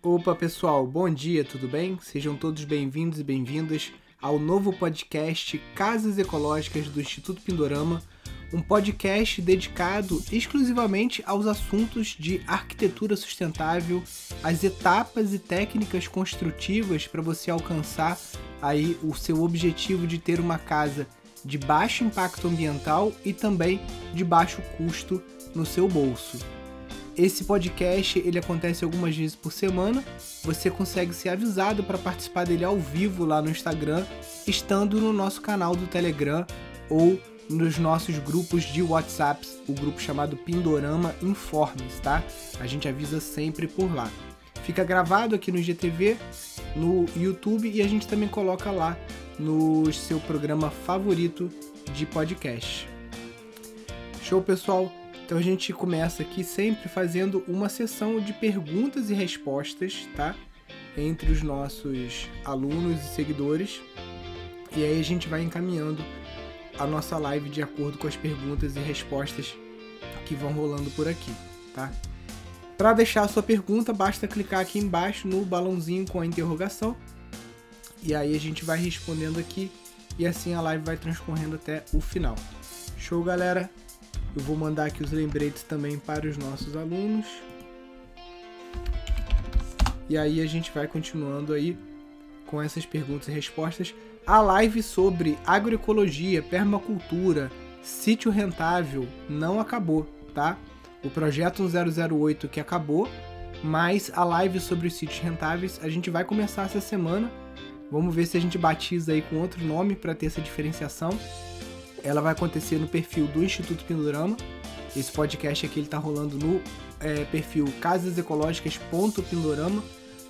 Opa, pessoal, bom dia, tudo bem? Sejam todos bem-vindos e bem-vindas ao novo podcast Casas Ecológicas do Instituto Pindorama, um podcast dedicado exclusivamente aos assuntos de arquitetura sustentável, as etapas e técnicas construtivas para você alcançar aí o seu objetivo de ter uma casa de baixo impacto ambiental e também de baixo custo no seu bolso. Esse podcast ele acontece algumas vezes por semana. Você consegue ser avisado para participar dele ao vivo lá no Instagram, estando no nosso canal do Telegram ou nos nossos grupos de WhatsApp, o grupo chamado Pindorama Informes, tá? A gente avisa sempre por lá. Fica gravado aqui no GTV, no YouTube e a gente também coloca lá no seu programa favorito de podcast. Show, pessoal? Então a gente começa aqui sempre fazendo uma sessão de perguntas e respostas, tá? Entre os nossos alunos e seguidores. E aí a gente vai encaminhando a nossa live de acordo com as perguntas e respostas que vão rolando por aqui, tá? Para deixar a sua pergunta, basta clicar aqui embaixo no balãozinho com a interrogação. E aí a gente vai respondendo aqui e assim a live vai transcorrendo até o final. Show, galera? Eu vou mandar aqui os lembretes também para os nossos alunos. E aí a gente vai continuando aí com essas perguntas e respostas. A live sobre agroecologia, permacultura, sítio rentável não acabou, tá? O projeto 1008 que acabou, mas a live sobre os sítios rentáveis a gente vai começar essa semana. Vamos ver se a gente batiza aí com outro nome para ter essa diferenciação. Ela vai acontecer no perfil do Instituto Pindorama. Esse podcast aqui ele tá rolando no é, perfil casasecológicas.pindorama,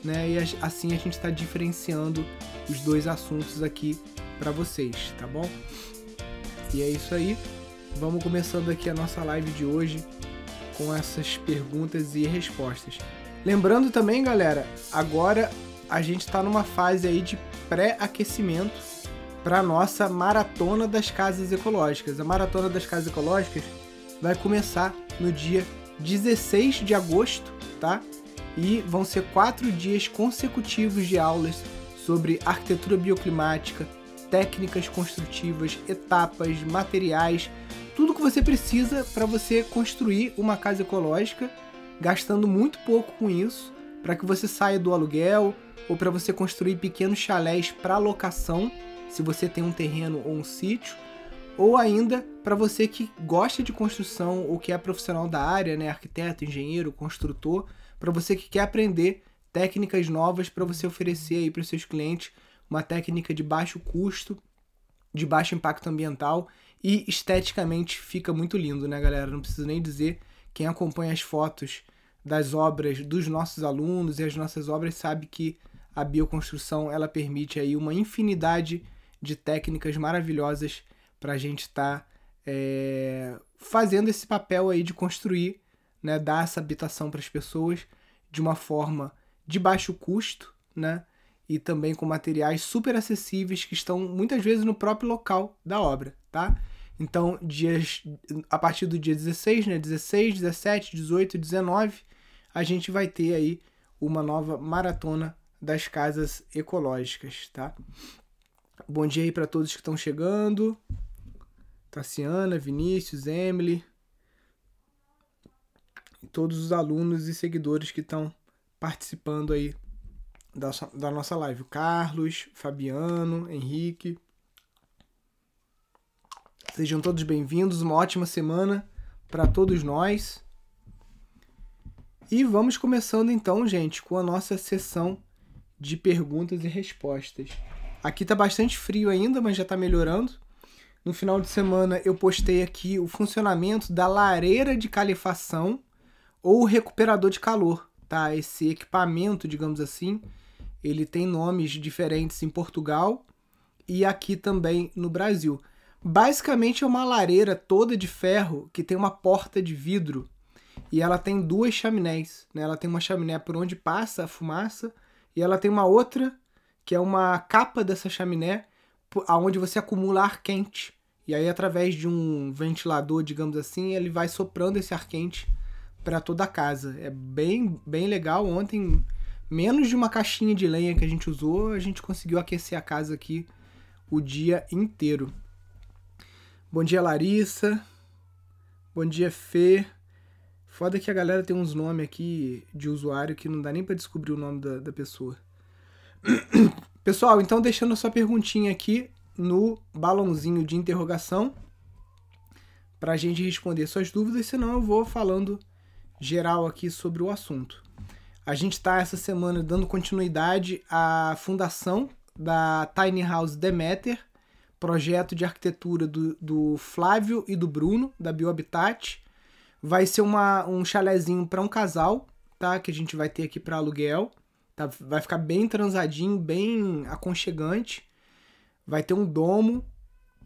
né? E assim a gente está diferenciando os dois assuntos aqui para vocês, tá bom? E é isso aí. Vamos começando aqui a nossa live de hoje com essas perguntas e respostas. Lembrando também, galera, agora a gente está numa fase aí de pré-aquecimento para nossa maratona das casas ecológicas. A maratona das casas ecológicas vai começar no dia 16 de agosto, tá? E vão ser quatro dias consecutivos de aulas sobre arquitetura bioclimática, técnicas construtivas, etapas, materiais, tudo que você precisa para você construir uma casa ecológica, gastando muito pouco com isso, para que você saia do aluguel ou para você construir pequenos chalés para locação se você tem um terreno ou um sítio, ou ainda para você que gosta de construção ou que é profissional da área, né, arquiteto, engenheiro, construtor, para você que quer aprender técnicas novas para você oferecer aí para os seus clientes uma técnica de baixo custo, de baixo impacto ambiental e esteticamente fica muito lindo, né, galera? Não preciso nem dizer, quem acompanha as fotos das obras dos nossos alunos e as nossas obras sabe que a bioconstrução ela permite aí uma infinidade de técnicas maravilhosas para a gente estar tá, é, fazendo esse papel aí de construir, né, dar essa habitação para as pessoas de uma forma de baixo custo, né, e também com materiais super acessíveis que estão muitas vezes no próprio local da obra, tá? Então, dias a partir do dia 16, né, 16, 17, 18, 19, a gente vai ter aí uma nova maratona das casas ecológicas, tá? Bom dia aí para todos que estão chegando. Tassiana, Vinícius, Emily. Todos os alunos e seguidores que estão participando aí da, da nossa live. O Carlos, Fabiano, Henrique. Sejam todos bem-vindos. Uma ótima semana para todos nós. E vamos começando então, gente, com a nossa sessão de perguntas e respostas. Aqui tá bastante frio ainda, mas já tá melhorando. No final de semana eu postei aqui o funcionamento da lareira de calefação ou recuperador de calor, tá? Esse equipamento, digamos assim, ele tem nomes diferentes em Portugal e aqui também no Brasil. Basicamente é uma lareira toda de ferro que tem uma porta de vidro e ela tem duas chaminés, né? Ela tem uma chaminé por onde passa a fumaça e ela tem uma outra que é uma capa dessa chaminé aonde você acumula ar quente. E aí, através de um ventilador, digamos assim, ele vai soprando esse ar quente para toda a casa. É bem, bem legal. Ontem menos de uma caixinha de lenha que a gente usou, a gente conseguiu aquecer a casa aqui o dia inteiro. Bom dia, Larissa. Bom dia, Fê. Foda que a galera tem uns nomes aqui de usuário que não dá nem para descobrir o nome da, da pessoa. Pessoal, então deixando sua perguntinha aqui no balãozinho de interrogação para a gente responder suas dúvidas, senão eu vou falando geral aqui sobre o assunto. A gente está essa semana dando continuidade à fundação da Tiny House Demeter, projeto de arquitetura do, do Flávio e do Bruno, da Biohabitat. Vai ser uma, um chalezinho para um casal, tá? Que a gente vai ter aqui para aluguel. Tá? Vai ficar bem transadinho, bem aconchegante. Vai ter um domo,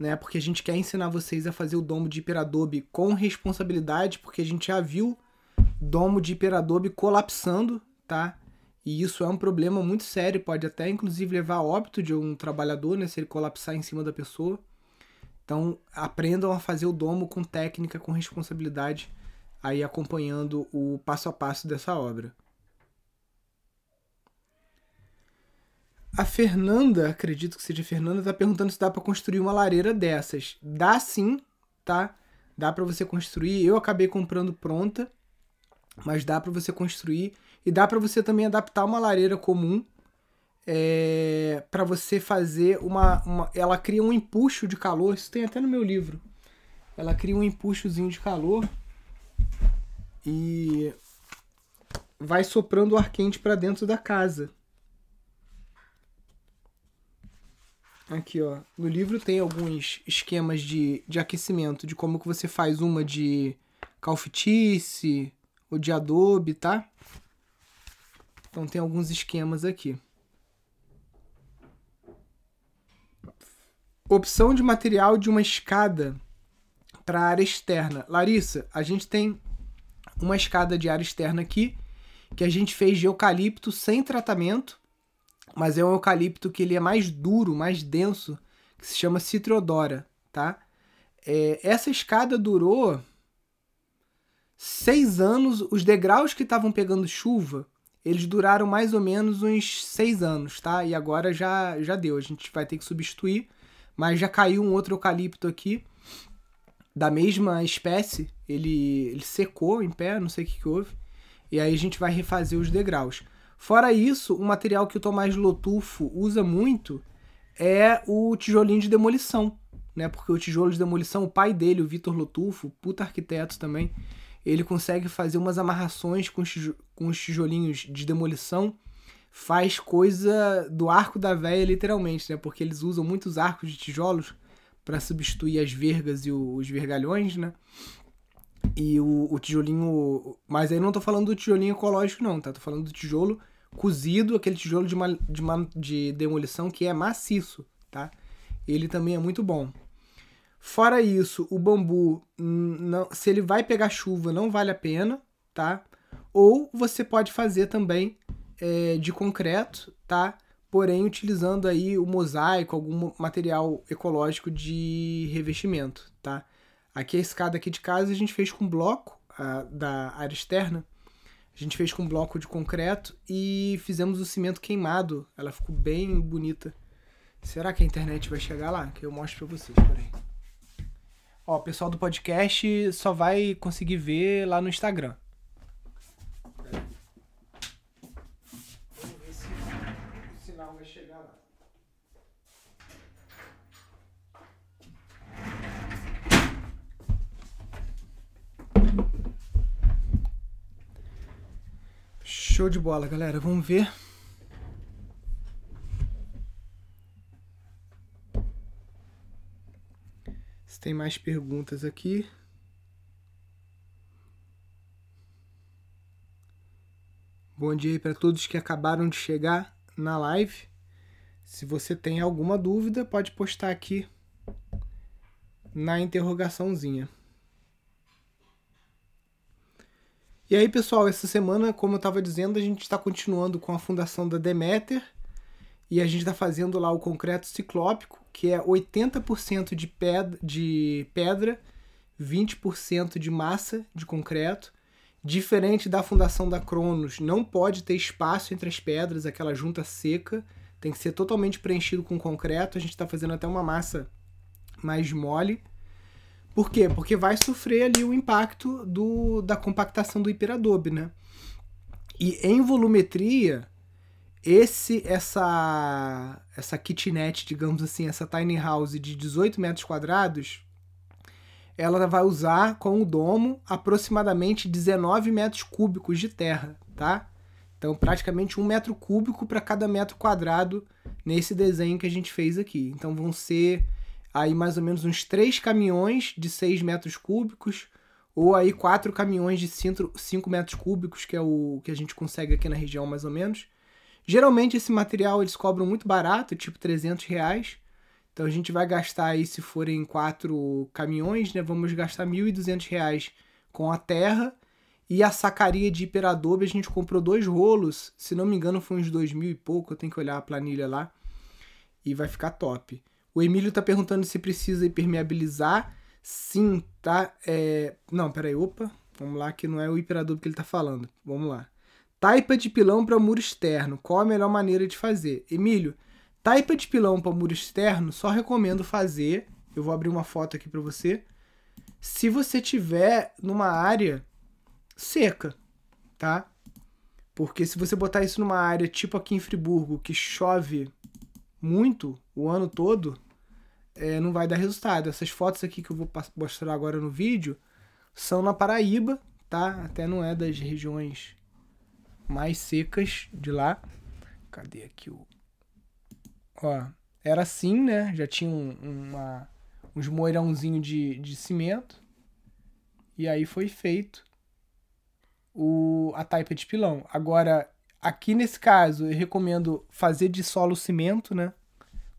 né? Porque a gente quer ensinar vocês a fazer o domo de hiperadobe com responsabilidade, porque a gente já viu domo de hiperadobe colapsando, tá? E isso é um problema muito sério, pode até inclusive levar a óbito de um trabalhador, né, se ele colapsar em cima da pessoa. Então, aprendam a fazer o domo com técnica, com responsabilidade, aí acompanhando o passo a passo dessa obra. A Fernanda, acredito que seja Fernanda, está perguntando se dá para construir uma lareira dessas. Dá sim, tá? Dá para você construir. Eu acabei comprando pronta, mas dá para você construir e dá para você também adaptar uma lareira comum é, para você fazer uma, uma, Ela cria um empuxo de calor. Isso tem até no meu livro. Ela cria um empuxozinho de calor e vai soprando o ar quente para dentro da casa. Aqui, ó. No livro tem alguns esquemas de, de aquecimento, de como que você faz uma de calfitice ou de adobe, tá? Então tem alguns esquemas aqui. Opção de material de uma escada para área externa. Larissa, a gente tem uma escada de área externa aqui que a gente fez de eucalipto sem tratamento mas é um eucalipto que ele é mais duro, mais denso, que se chama Citrodora, tá? É, essa escada durou seis anos. Os degraus que estavam pegando chuva, eles duraram mais ou menos uns seis anos, tá? E agora já, já deu. A gente vai ter que substituir, mas já caiu um outro eucalipto aqui da mesma espécie. Ele, ele secou em pé, não sei o que, que houve. E aí a gente vai refazer os degraus. Fora isso, um material que o Tomás Lotufo usa muito é o tijolinho de demolição, né? Porque o tijolo de demolição, o pai dele, o Vitor Lotufo, puta arquiteto também, ele consegue fazer umas amarrações com os tijolinhos de demolição, faz coisa do arco da véia, literalmente, né? Porque eles usam muitos arcos de tijolos para substituir as vergas e os vergalhões, né? E o, o, tijolinho. Mas aí não tô falando do tijolinho ecológico, não, tá? Tô falando do tijolo cozido, aquele tijolo de, de, de demolição que é maciço, tá? Ele também é muito bom. Fora isso, o bambu, não, se ele vai pegar chuva, não vale a pena, tá? Ou você pode fazer também é, de concreto, tá? Porém, utilizando aí o mosaico, algum material ecológico de revestimento, tá? Aqui a escada aqui de casa a gente fez com bloco a, da área externa, a gente fez com bloco de concreto e fizemos o cimento queimado. Ela ficou bem bonita. Será que a internet vai chegar lá? Que eu mostro pra vocês, peraí. Ó, o pessoal do podcast só vai conseguir ver lá no Instagram. Show de bola, galera. Vamos ver. Se tem mais perguntas aqui. Bom dia para todos que acabaram de chegar na live. Se você tem alguma dúvida, pode postar aqui na interrogaçãozinha. E aí, pessoal, essa semana, como eu estava dizendo, a gente está continuando com a fundação da Demeter e a gente está fazendo lá o concreto ciclópico, que é 80% de pedra, de pedra, 20% de massa de concreto Diferente da fundação da Cronos, não pode ter espaço entre as pedras, aquela junta seca. Tem que ser totalmente preenchido com concreto. A gente está fazendo até uma massa mais mole. Por quê? Porque vai sofrer ali o impacto do, da compactação do hiperadobe, né? E em volumetria, esse essa essa kitnet, digamos assim, essa tiny house de 18 metros quadrados, ela vai usar com o domo aproximadamente 19 metros cúbicos de terra, tá? Então, praticamente um metro cúbico para cada metro quadrado nesse desenho que a gente fez aqui. Então, vão ser aí mais ou menos uns três caminhões de 6 metros cúbicos, ou aí quatro caminhões de 5 metros cúbicos, que é o que a gente consegue aqui na região mais ou menos. Geralmente esse material eles cobram muito barato, tipo 300 reais. Então a gente vai gastar aí, se forem quatro caminhões, né? Vamos gastar 1.200 reais com a terra. E a sacaria de hiperadobe a gente comprou dois rolos, se não me engano foi uns dois mil e pouco, eu tenho que olhar a planilha lá. E vai ficar top. O Emílio está perguntando se precisa impermeabilizar. Sim, tá? É... Não, peraí, opa. Vamos lá, que não é o hiperadobe que ele está falando. Vamos lá. Taipa de pilão para muro externo. Qual a melhor maneira de fazer? Emílio, taipa de pilão para muro externo, só recomendo fazer. Eu vou abrir uma foto aqui para você. Se você tiver numa área seca, tá? Porque se você botar isso numa área tipo aqui em Friburgo, que chove muito o ano todo, é, não vai dar resultado. Essas fotos aqui que eu vou mostrar agora no vídeo são na Paraíba, tá? Até não é das regiões mais secas de lá. Cadê aqui o. Ó, era assim, né? Já tinha um, uma, uns moirãozinhos de, de cimento. E aí foi feito o, a taipa de pilão. Agora, aqui nesse caso, eu recomendo fazer de solo cimento, né?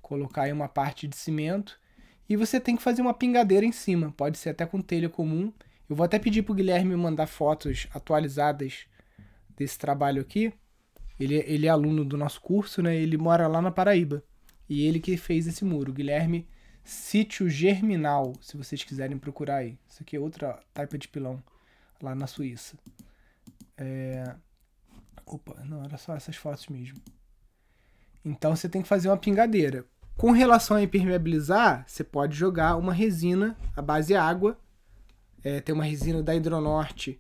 Colocar aí uma parte de cimento. E você tem que fazer uma pingadeira em cima. Pode ser até com telha comum. Eu vou até pedir pro Guilherme mandar fotos atualizadas desse trabalho aqui. Ele, ele é aluno do nosso curso, né? Ele mora lá na Paraíba. E ele que fez esse muro. Guilherme Sítio Germinal, se vocês quiserem procurar aí. Isso aqui é outra taipa de pilão lá na Suíça. É... Opa, não, era só essas fotos mesmo. Então você tem que fazer uma pingadeira. Com relação a impermeabilizar, você pode jogar uma resina à base água. É, tem uma resina da Hidronorte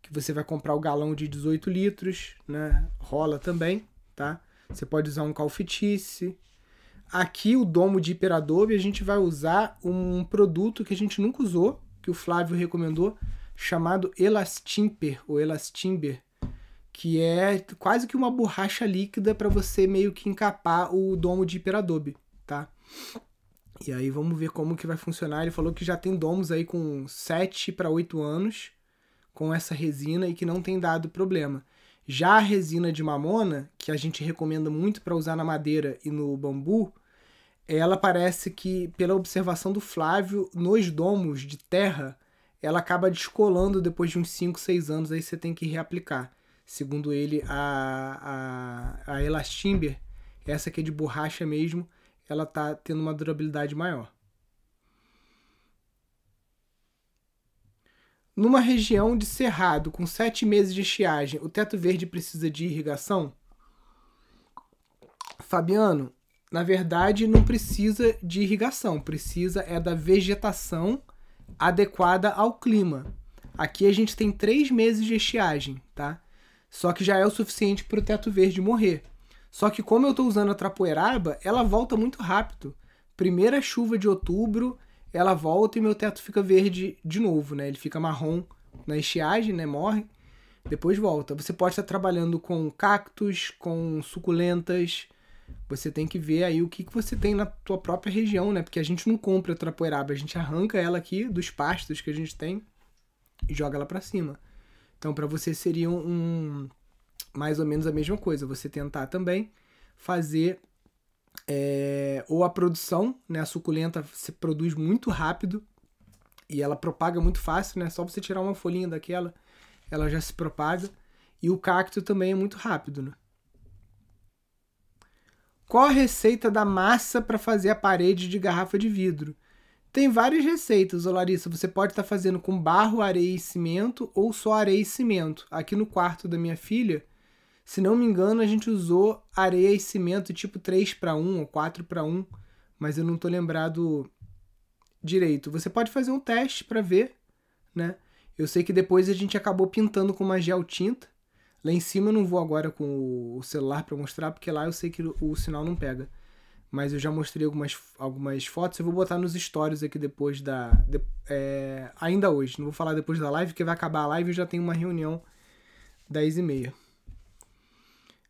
que você vai comprar o galão de 18 litros, né? Rola também, tá? Você pode usar um calfitice. Aqui o domo de hiperadobe a gente vai usar um produto que a gente nunca usou, que o Flávio recomendou, chamado Elastimper ou Elastimber, que é quase que uma borracha líquida para você meio que encapar o domo de hiperadobe, tá? E aí vamos ver como que vai funcionar. Ele falou que já tem domos aí com 7 para 8 anos com essa resina e que não tem dado problema. Já a resina de mamona, que a gente recomenda muito para usar na madeira e no bambu, ela parece que, pela observação do Flávio, nos domos de terra, ela acaba descolando depois de uns 5, 6 anos, aí você tem que reaplicar. Segundo ele, a, a, a Elastimber, essa que é de borracha mesmo, ela tá tendo uma durabilidade maior. Numa região de cerrado com sete meses de estiagem, o teto verde precisa de irrigação? Fabiano, na verdade não precisa de irrigação, precisa é da vegetação adequada ao clima. Aqui a gente tem três meses de estiagem, tá? Só que já é o suficiente para o teto verde morrer. Só que como eu estou usando a trapoeraba, ela volta muito rápido. Primeira chuva de outubro, ela volta e meu teto fica verde de novo, né? Ele fica marrom na estiagem, né? Morre, depois volta. Você pode estar trabalhando com cactos, com suculentas. Você tem que ver aí o que, que você tem na tua própria região, né? Porque a gente não compra trapoeraba, a gente arranca ela aqui dos pastos que a gente tem e joga ela para cima. Então, para você seria um mais ou menos a mesma coisa. Você tentar também fazer é, ou a produção, né? A suculenta se produz muito rápido e ela propaga muito fácil, né? Só você tirar uma folhinha daquela, ela já se propaga. E o cacto também é muito rápido, né? Qual a receita da massa para fazer a parede de garrafa de vidro? Tem várias receitas, Larissa. Você pode estar tá fazendo com barro, areia e cimento ou só areia e cimento. Aqui no quarto da minha filha, se não me engano, a gente usou areia e cimento tipo 3 para 1 ou 4 para 1, mas eu não tô lembrado direito. Você pode fazer um teste para ver, né? Eu sei que depois a gente acabou pintando com uma gel tinta. Lá em cima eu não vou agora com o celular para mostrar, porque lá eu sei que o sinal não pega mas eu já mostrei algumas, algumas fotos. Eu vou botar nos stories aqui depois da. De, é, ainda hoje. Não vou falar depois da live, porque vai acabar a live e já tem uma reunião 10 e meia.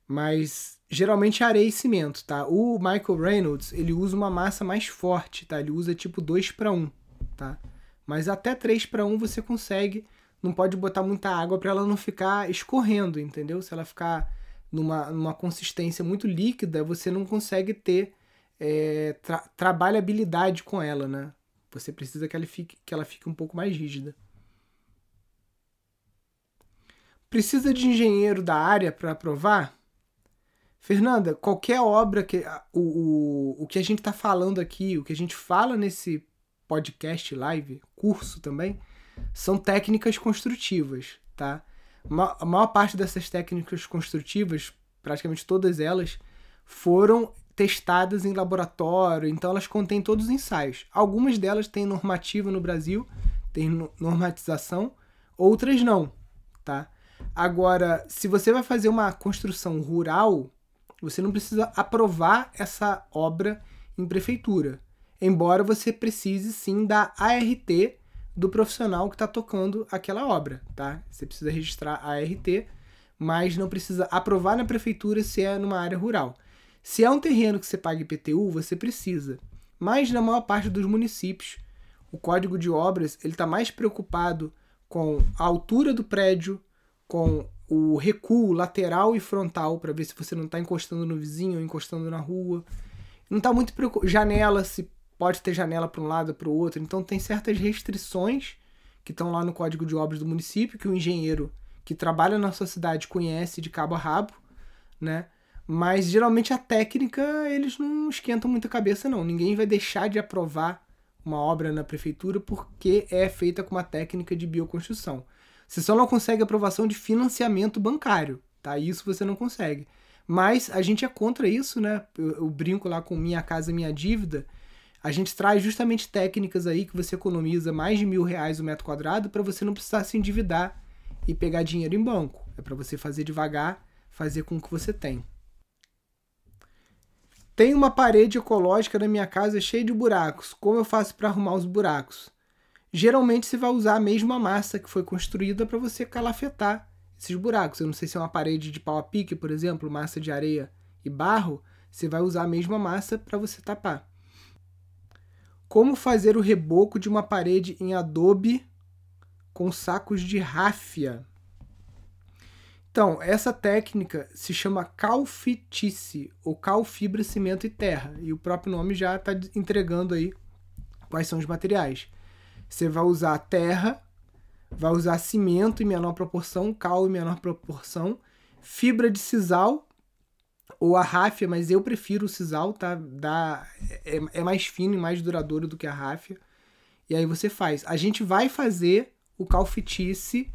Mas geralmente é areia e cimento, tá? O Michael Reynolds, ele usa uma massa mais forte, tá? Ele usa tipo 2 para 1, tá? Mas até 3 para 1 você consegue. Não pode botar muita água para ela não ficar escorrendo, entendeu? Se ela ficar numa, numa consistência muito líquida, você não consegue ter é, tra trabalhabilidade com ela, né? Você precisa que ela, fique, que ela fique um pouco mais rígida. Precisa de engenheiro da área para aprovar? Fernanda, qualquer obra que. O, o, o que a gente está falando aqui, o que a gente fala nesse podcast live, curso também, são técnicas construtivas, tá? A maior parte dessas técnicas construtivas, praticamente todas elas, foram testadas em laboratório, então elas contêm todos os ensaios. Algumas delas têm normativa no Brasil, tem normatização, outras não, tá? Agora, se você vai fazer uma construção rural, você não precisa aprovar essa obra em prefeitura, embora você precise sim da ART do profissional que está tocando aquela obra, tá? Você precisa registrar a ART, mas não precisa aprovar na prefeitura se é numa área rural. Se é um terreno que você paga IPTU, você precisa. Mas na maior parte dos municípios, o Código de Obras ele está mais preocupado com a altura do prédio, com o recuo lateral e frontal para ver se você não está encostando no vizinho ou encostando na rua. Não está muito preocupado. Janela, se pode ter janela para um lado ou para o outro. Então tem certas restrições que estão lá no Código de Obras do município que o engenheiro que trabalha na sua cidade conhece de cabo a rabo, né? Mas geralmente a técnica eles não esquentam muita cabeça, não. Ninguém vai deixar de aprovar uma obra na prefeitura porque é feita com uma técnica de bioconstrução. Você só não consegue aprovação de financiamento bancário, tá? Isso você não consegue. Mas a gente é contra isso, né? Eu, eu brinco lá com Minha Casa Minha Dívida. A gente traz justamente técnicas aí que você economiza mais de mil reais o metro quadrado para você não precisar se endividar e pegar dinheiro em banco. É para você fazer devagar, fazer com o que você tem. Tem uma parede ecológica na minha casa cheia de buracos. Como eu faço para arrumar os buracos? Geralmente você vai usar a mesma massa que foi construída para você calafetar esses buracos. Eu não sei se é uma parede de pau a pique, por exemplo, massa de areia e barro, você vai usar a mesma massa para você tapar. Como fazer o reboco de uma parede em adobe com sacos de ráfia? Então, essa técnica se chama calfitice, ou calfibra, cimento e terra. E o próprio nome já está entregando aí quais são os materiais. Você vai usar terra, vai usar cimento em menor proporção, cal em menor proporção, fibra de sisal ou a ráfia, mas eu prefiro o sisal, tá? Dá, é, é mais fino e mais duradouro do que a ráfia. E aí você faz. A gente vai fazer o calfitice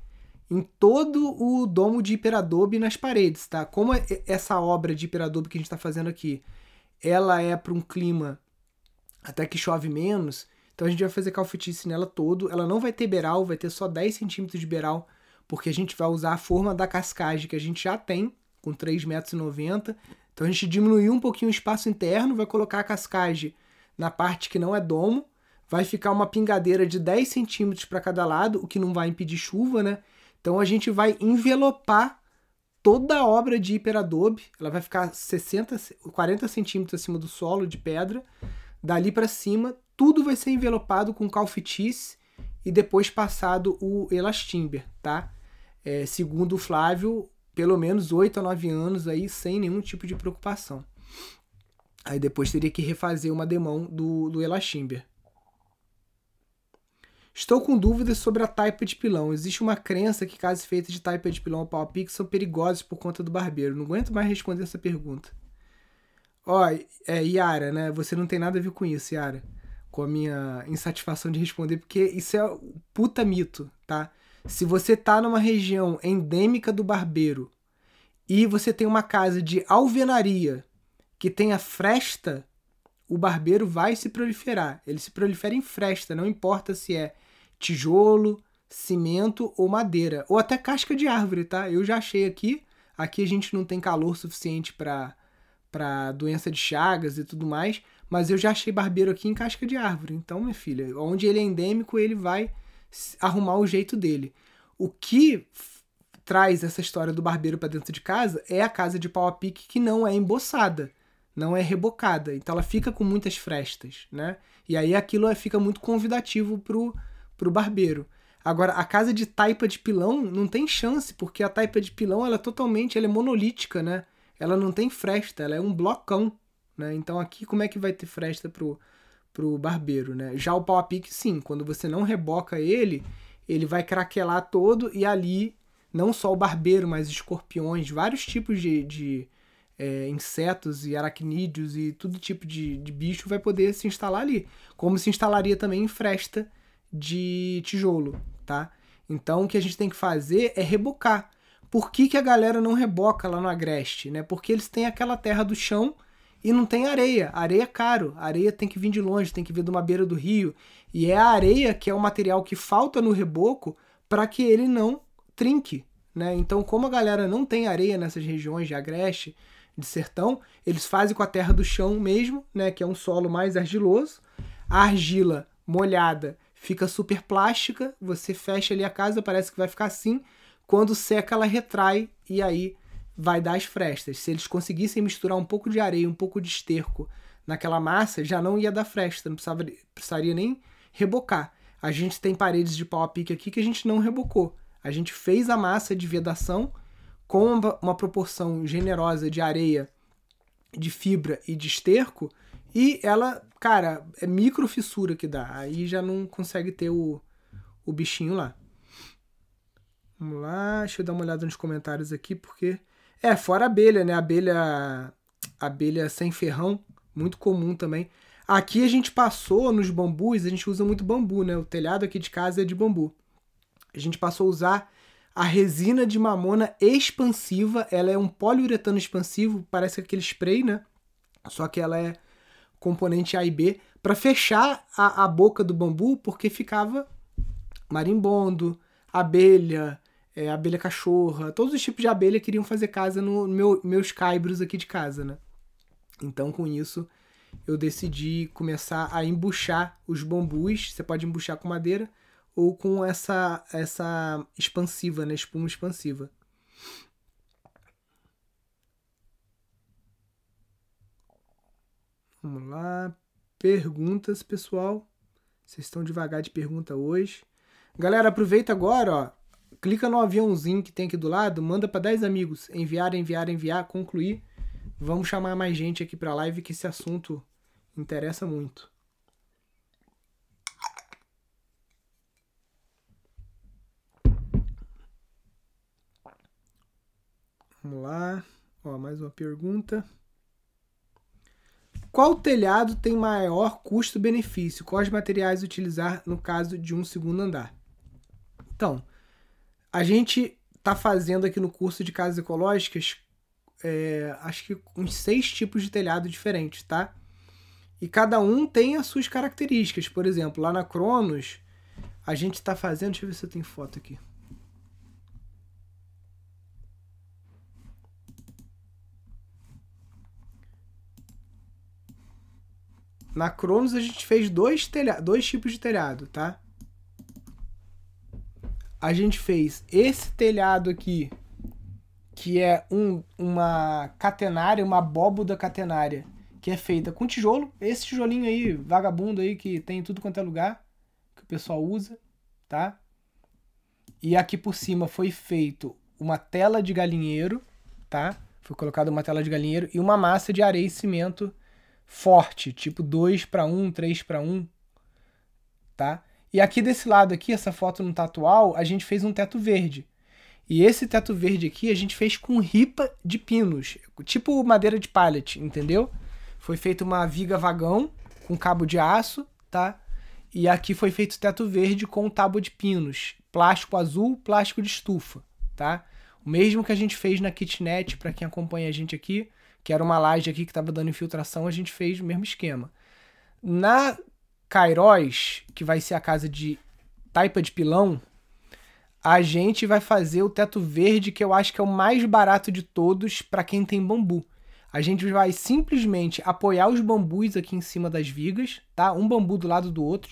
em todo o domo de hiperadobe nas paredes, tá? Como essa obra de hiperadobe que a gente está fazendo aqui, ela é para um clima até que chove menos, então a gente vai fazer calfitice nela todo. Ela não vai ter beiral, vai ter só 10 centímetros de beiral, porque a gente vai usar a forma da cascagem que a gente já tem, com 3,90 metros. Então a gente diminuiu um pouquinho o espaço interno, vai colocar a cascagem na parte que não é domo, vai ficar uma pingadeira de 10 centímetros para cada lado, o que não vai impedir chuva, né? Então a gente vai envelopar toda a obra de hiperadobe, ela vai ficar 60, 40 centímetros acima do solo de pedra. Dali para cima, tudo vai ser envelopado com calfitice e depois passado o elastimber, tá? É, segundo o Flávio, pelo menos 8 a 9 anos aí sem nenhum tipo de preocupação. Aí depois teria que refazer uma demão do, do elastimber. Estou com dúvidas sobre a taipa de pilão. Existe uma crença que casas feitas de taipa de pilão ou pau pique são perigosos por conta do barbeiro. Não aguento mais responder essa pergunta. Ó, é, Yara, né? Você não tem nada a ver com isso, Yara. com a minha insatisfação de responder, porque isso é puta mito, tá? Se você tá numa região endêmica do barbeiro e você tem uma casa de alvenaria que tenha fresta, o barbeiro vai se proliferar. Ele se prolifera em fresta, não importa se é tijolo, cimento ou madeira, ou até casca de árvore, tá? Eu já achei aqui, aqui a gente não tem calor suficiente para para doença de chagas e tudo mais, mas eu já achei barbeiro aqui em casca de árvore. Então, minha filha, onde ele é endêmico, ele vai arrumar o jeito dele. O que traz essa história do barbeiro para dentro de casa é a casa de pau a pique que não é emboçada, não é rebocada. Então ela fica com muitas frestas, né? E aí aquilo é, fica muito convidativo pro, pro barbeiro. Agora, a casa de taipa de pilão não tem chance, porque a taipa de pilão ela é totalmente ela é monolítica, né? Ela não tem fresta, ela é um blocão. Né? Então aqui como é que vai ter fresta pro, pro barbeiro, né? Já o pau a pique, sim, quando você não reboca ele, ele vai craquelar todo e ali não só o barbeiro, mas escorpiões, vários tipos de, de é, insetos e aracnídeos e todo tipo de, de bicho vai poder se instalar ali, como se instalaria também em fresta de tijolo, tá? Então o que a gente tem que fazer é rebocar. Por que, que a galera não reboca lá no Agreste? Né? Porque eles têm aquela terra do chão e não tem areia. Areia é caro. Areia tem que vir de longe, tem que vir de uma beira do rio. E é a areia que é o material que falta no reboco para que ele não trinque. Né? Então, como a galera não tem areia nessas regiões de agreste, de sertão, eles fazem com a terra do chão mesmo, né? que é um solo mais argiloso. A argila molhada fica super plástica, você fecha ali a casa, parece que vai ficar assim. Quando seca, ela retrai e aí vai dar as frestas. Se eles conseguissem misturar um pouco de areia, um pouco de esterco naquela massa, já não ia dar fresta, não precisava, precisaria nem rebocar. A gente tem paredes de pau a pique aqui que a gente não rebocou. A gente fez a massa de vedação com uma proporção generosa de areia, de fibra e de esterco, e ela, cara, é micro fissura que dá. Aí já não consegue ter o, o bichinho lá. Vamos lá, deixa eu dar uma olhada nos comentários aqui, porque é, fora abelha, né? Abelha, abelha sem ferrão, muito comum também. Aqui a gente passou nos bambus, a gente usa muito bambu, né? O telhado aqui de casa é de bambu. A gente passou a usar a resina de mamona expansiva. Ela é um poliuretano expansivo, parece aquele spray, né? Só que ela é componente A e B para fechar a, a boca do bambu, porque ficava marimbondo, abelha, é, abelha cachorra, todos os tipos de abelha queriam fazer casa no, no meu, meus caibros aqui de casa, né? Então, com isso, eu decidi começar a embuchar os bambus. Você pode embuchar com madeira ou com essa essa expansiva, né? Espuma expansiva. Vamos lá. Perguntas, pessoal. Vocês estão devagar de pergunta hoje. Galera, aproveita agora, ó clica no aviãozinho que tem aqui do lado, manda para 10 amigos, enviar, enviar, enviar, concluir. Vamos chamar mais gente aqui para live que esse assunto interessa muito. Vamos lá. Ó, mais uma pergunta. Qual telhado tem maior custo-benefício? Quais materiais utilizar no caso de um segundo andar? Então, a gente tá fazendo aqui no curso de casas ecológicas, é, acho que uns seis tipos de telhado diferentes, tá? E cada um tem as suas características. Por exemplo, lá na Cronos, a gente está fazendo. Deixa eu ver se eu tenho foto aqui. Na Cronos a gente fez dois, telha dois tipos de telhado, tá? a gente fez esse telhado aqui, que é um, uma catenária, uma abóboda catenária, que é feita com tijolo. Esse tijolinho aí, vagabundo aí, que tem em tudo quanto é lugar, que o pessoal usa, tá? E aqui por cima foi feito uma tela de galinheiro, tá? Foi colocada uma tela de galinheiro e uma massa de areia e cimento forte, tipo 2 para 1, 3 para 1, tá? E aqui desse lado aqui, essa foto não tá atual, a gente fez um teto verde. E esse teto verde aqui a gente fez com ripa de pinos, tipo madeira de pallet, entendeu? Foi feita uma viga vagão com cabo de aço, tá? E aqui foi feito teto verde com tábua de pinos, plástico azul, plástico de estufa, tá? O mesmo que a gente fez na kitnet, para quem acompanha a gente aqui, que era uma laje aqui que estava dando infiltração, a gente fez o mesmo esquema. Na Cairóis, que vai ser a casa de taipa de pilão, a gente vai fazer o teto verde, que eu acho que é o mais barato de todos para quem tem bambu. A gente vai simplesmente apoiar os bambus aqui em cima das vigas, tá? Um bambu do lado do outro,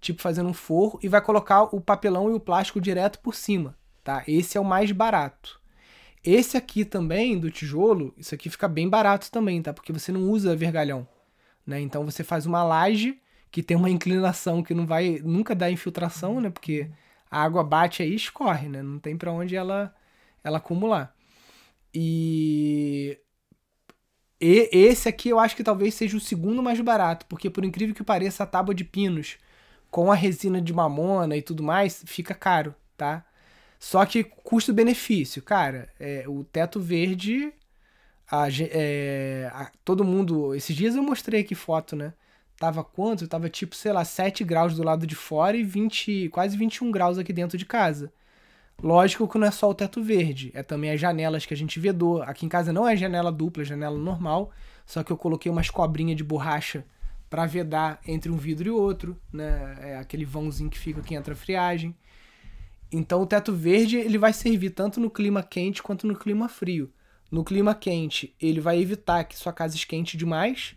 tipo fazendo um forro, e vai colocar o papelão e o plástico direto por cima, tá? Esse é o mais barato. Esse aqui também, do tijolo, isso aqui fica bem barato também, tá? Porque você não usa vergalhão, né? Então você faz uma laje que tem uma inclinação que não vai nunca dar infiltração, né? Porque a água bate aí e escorre, né? Não tem para onde ela, ela acumular. E... e esse aqui eu acho que talvez seja o segundo mais barato, porque por incrível que pareça, a tábua de pinos com a resina de mamona e tudo mais fica caro, tá? Só que custo-benefício, cara, é, o teto verde, a, é, a, todo mundo. Esses dias eu mostrei aqui foto, né? tava quanto? Tava tipo, sei lá, 7 graus do lado de fora e 20, quase 21 graus aqui dentro de casa. Lógico que não é só o teto verde, é também as janelas que a gente vedou. Aqui em casa não é janela dupla, é janela normal, só que eu coloquei umas cobrinhas de borracha para vedar entre um vidro e outro, né? É aquele vãozinho que fica que entra a friagem. Então o teto verde ele vai servir tanto no clima quente quanto no clima frio. No clima quente, ele vai evitar que sua casa esquente demais,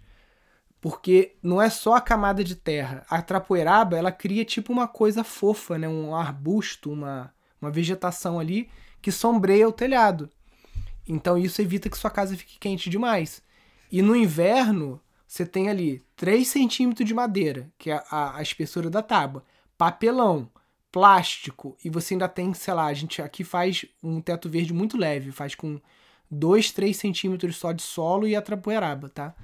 porque não é só a camada de terra. A trapoeraba, ela cria tipo uma coisa fofa, né? Um arbusto, uma, uma vegetação ali que sombreia o telhado. Então isso evita que sua casa fique quente demais. E no inverno, você tem ali 3 centímetros de madeira, que é a, a espessura da tábua, papelão, plástico, e você ainda tem, sei lá, a gente aqui faz um teto verde muito leve, faz com 2, 3 centímetros só de solo e a tá?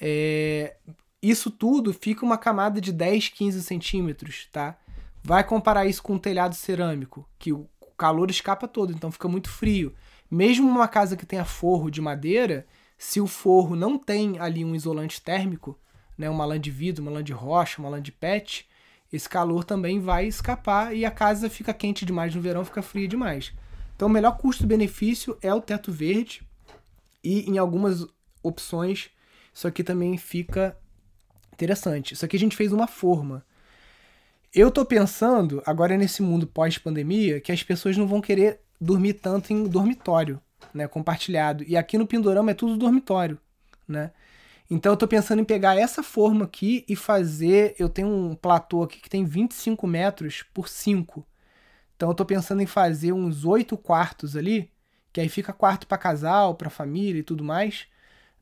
É, isso tudo fica uma camada de 10, 15 centímetros, tá? Vai comparar isso com um telhado cerâmico, que o calor escapa todo, então fica muito frio. Mesmo numa casa que tenha forro de madeira, se o forro não tem ali um isolante térmico, né, uma lã de vidro, uma lã de rocha, uma lã de PET, esse calor também vai escapar e a casa fica quente demais no verão, fica fria demais. Então o melhor custo-benefício é o teto verde e em algumas opções isso aqui também fica interessante. Isso aqui a gente fez uma forma. Eu tô pensando, agora nesse mundo pós-pandemia, que as pessoas não vão querer dormir tanto em dormitório, né, compartilhado. E aqui no Pindorama é tudo dormitório, né? Então eu tô pensando em pegar essa forma aqui e fazer, eu tenho um platô aqui que tem 25 metros por 5. Então eu tô pensando em fazer uns 8 quartos ali, que aí fica quarto para casal, para família e tudo mais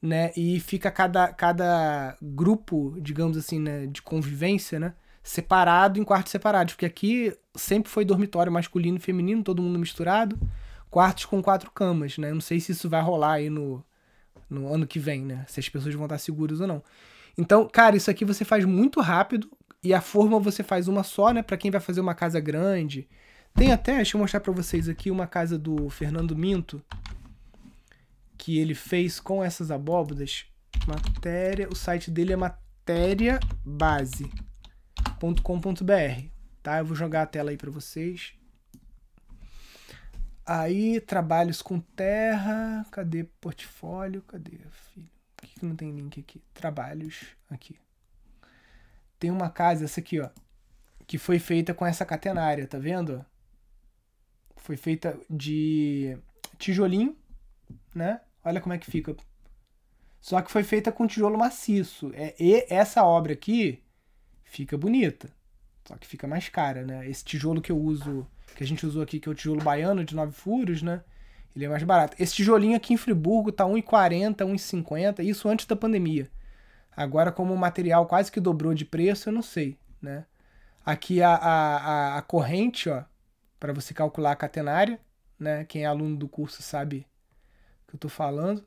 né? E fica cada, cada grupo, digamos assim, né, de convivência, né? Separado em quartos separados. Porque aqui sempre foi dormitório masculino e feminino, todo mundo misturado. Quartos com quatro camas, né? Não sei se isso vai rolar aí no, no ano que vem, né? Se as pessoas vão estar seguras ou não. Então, cara, isso aqui você faz muito rápido. E a forma você faz uma só, né? Para quem vai fazer uma casa grande. Tem até, deixa eu mostrar para vocês aqui uma casa do Fernando Minto que ele fez com essas abóbodas, matéria, o site dele é materiabase.com.br, tá? Eu vou jogar a tela aí para vocês. Aí, trabalhos com terra, cadê portfólio? Cadê, filho? Por que, que não tem link aqui? Trabalhos, aqui. Tem uma casa, essa aqui, ó, que foi feita com essa catenária, tá vendo? Foi feita de tijolinho, né? Olha como é que fica. Só que foi feita com tijolo maciço. É, e essa obra aqui fica bonita. Só que fica mais cara, né? Esse tijolo que eu uso, que a gente usou aqui, que é o tijolo baiano de 9 furos, né? Ele é mais barato. Esse tijolinho aqui em Friburgo tá 1,40, 1,50, isso antes da pandemia. Agora, como o material quase que dobrou de preço, eu não sei, né? Aqui a, a, a corrente, ó, para você calcular a catenária, né? Quem é aluno do curso sabe que eu tô falando.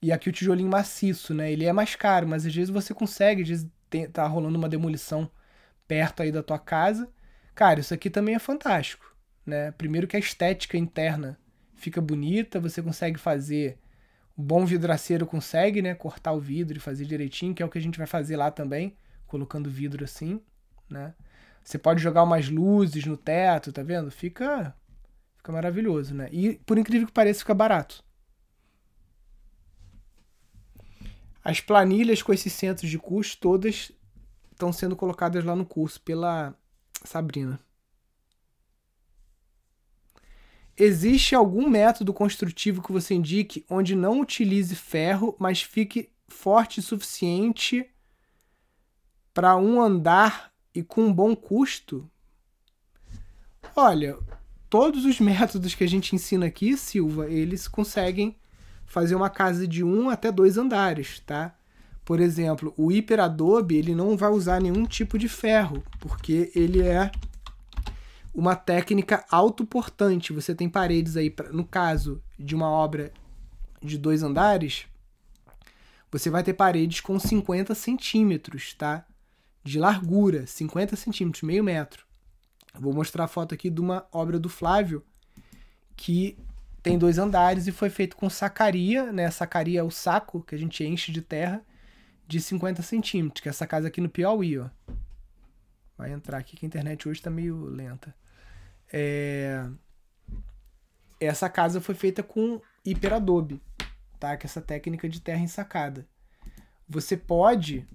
E aqui o tijolinho maciço, né? Ele é mais caro, mas às vezes você consegue, às vezes tem, tá rolando uma demolição perto aí da tua casa. Cara, isso aqui também é fantástico, né? Primeiro que a estética interna fica bonita, você consegue fazer um bom vidraceiro consegue, né, cortar o vidro e fazer direitinho, que é o que a gente vai fazer lá também, colocando vidro assim, né? Você pode jogar umas luzes no teto, tá vendo? Fica fica maravilhoso, né? E por incrível que pareça, fica barato. As planilhas com esses centros de custo todas estão sendo colocadas lá no curso pela Sabrina. Existe algum método construtivo que você indique onde não utilize ferro, mas fique forte o suficiente para um andar e com um bom custo? Olha, todos os métodos que a gente ensina aqui, Silva, eles conseguem fazer uma casa de um até dois andares, tá? Por exemplo, o Hyper Adobe ele não vai usar nenhum tipo de ferro, porque ele é uma técnica autoportante. Você tem paredes aí, no caso de uma obra de dois andares, você vai ter paredes com 50 centímetros, tá? De largura, 50 centímetros, meio metro. Vou mostrar a foto aqui de uma obra do Flávio que tem dois andares e foi feito com sacaria, né? Sacaria é o saco que a gente enche de terra de 50 centímetros, que é essa casa aqui no Piauí, ó. Vai entrar aqui que a internet hoje tá meio lenta. É... Essa casa foi feita com hiperadobe, tá? Que é essa técnica de terra ensacada. Você pode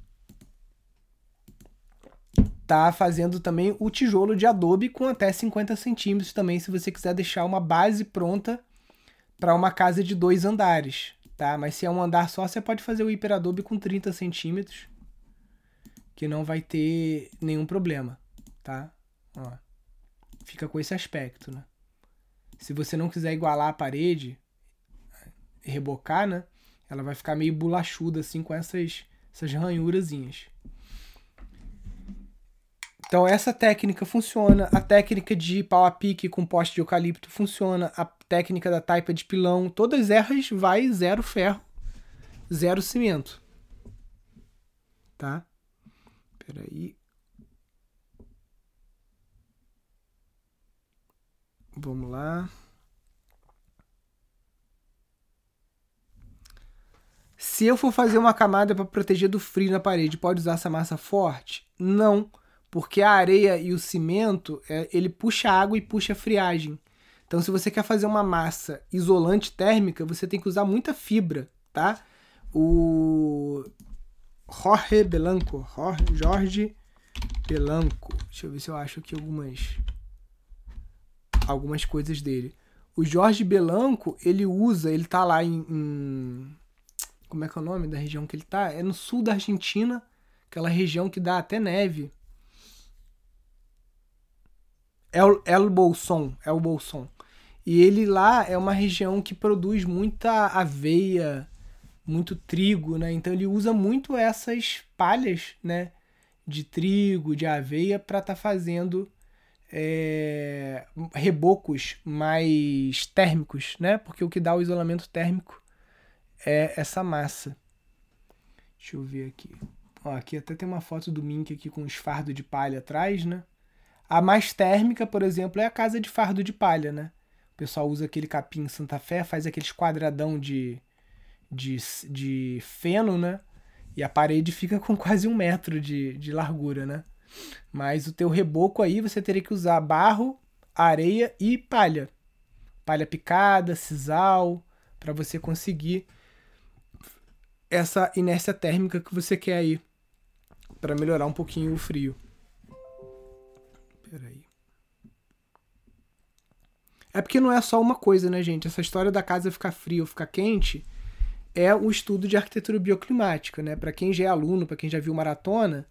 tá fazendo também o tijolo de adobe com até 50 centímetros também, se você quiser deixar uma base pronta para uma casa de dois andares, tá? Mas se é um andar só, você pode fazer o hiperadobe com 30 centímetros, que não vai ter nenhum problema, tá? Ó fica com esse aspecto, né? Se você não quiser igualar a parede, rebocar, né? Ela vai ficar meio bolachuda assim com essas, essas ranhurazinhas. Então essa técnica funciona, a técnica de pau a pique com poste de eucalipto funciona, a técnica da taipa de pilão, todas elas vai zero ferro, zero cimento. Tá? Peraí. Vamos lá. Se eu for fazer uma camada para proteger do frio na parede, pode usar essa massa forte? Não, porque a areia e o cimento, é, ele puxa água e puxa friagem. Então, se você quer fazer uma massa isolante térmica, você tem que usar muita fibra, tá? O Jorge Belanco, Jorge Belanco. Deixa eu ver se eu acho aqui algumas algumas coisas dele. O Jorge Belanco, ele usa, ele tá lá em, em, Como é que é o nome da região que ele tá? É no sul da Argentina, aquela região que dá até neve. El, El Bolson, El Bolson. E ele lá é uma região que produz muita aveia, muito trigo, né? Então ele usa muito essas palhas, né? De trigo, de aveia, para estar tá fazendo é, rebocos mais térmicos, né? Porque o que dá o isolamento térmico é essa massa. Deixa eu ver aqui. Ó, aqui até tem uma foto do Mink aqui com os fardos de palha atrás, né? A mais térmica, por exemplo, é a casa de fardo de palha, né? O pessoal usa aquele capim Santa Fé, faz aqueles quadradão de, de, de feno, né? E a parede fica com quase um metro de, de largura, né? Mas o teu reboco aí você teria que usar barro, areia e palha. Palha picada, sisal, para você conseguir essa inércia térmica que você quer aí para melhorar um pouquinho o frio. Peraí. É porque não é só uma coisa, né, gente? Essa história da casa ficar fria ou ficar quente é o estudo de arquitetura bioclimática, né? Para quem já é aluno, para quem já viu maratona,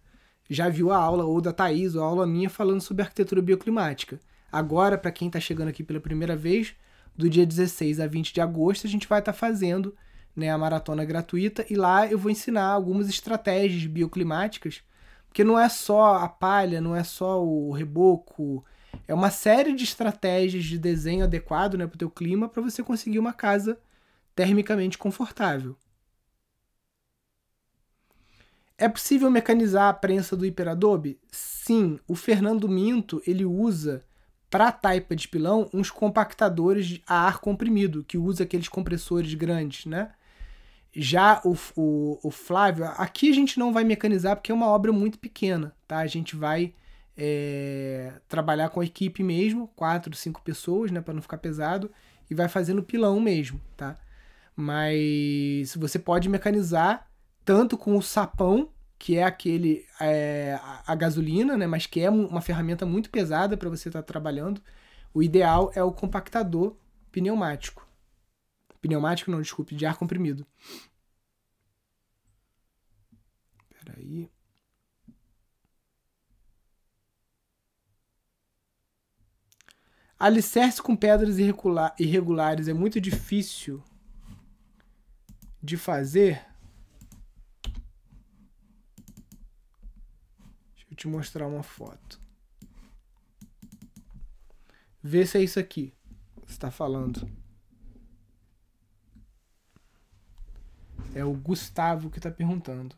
já viu a aula ou da Thaís ou a aula minha falando sobre arquitetura bioclimática. Agora, para quem está chegando aqui pela primeira vez, do dia 16 a 20 de agosto, a gente vai estar tá fazendo né, a maratona gratuita e lá eu vou ensinar algumas estratégias bioclimáticas, porque não é só a palha, não é só o reboco, é uma série de estratégias de desenho adequado né, para o teu clima para você conseguir uma casa termicamente confortável. É possível mecanizar a prensa do Hiperadobe? Sim, o Fernando Minto ele usa para a taipa de pilão uns compactadores a ar comprimido, que usa aqueles compressores grandes, né? Já o, o, o, Flávio, aqui a gente não vai mecanizar porque é uma obra muito pequena, tá? A gente vai é, trabalhar com a equipe mesmo, quatro, cinco pessoas, né, para não ficar pesado, e vai fazendo pilão mesmo, tá? Mas você pode mecanizar tanto com o sapão, que é aquele é, a gasolina, né, mas que é uma ferramenta muito pesada para você estar tá trabalhando. O ideal é o compactador pneumático. Pneumático não, desculpe, de ar comprimido. Espera aí. Alicerce com pedras irregulares é muito difícil de fazer. Eu te mostrar uma foto. Vê se é isso aqui. Você está falando. É o Gustavo que está perguntando.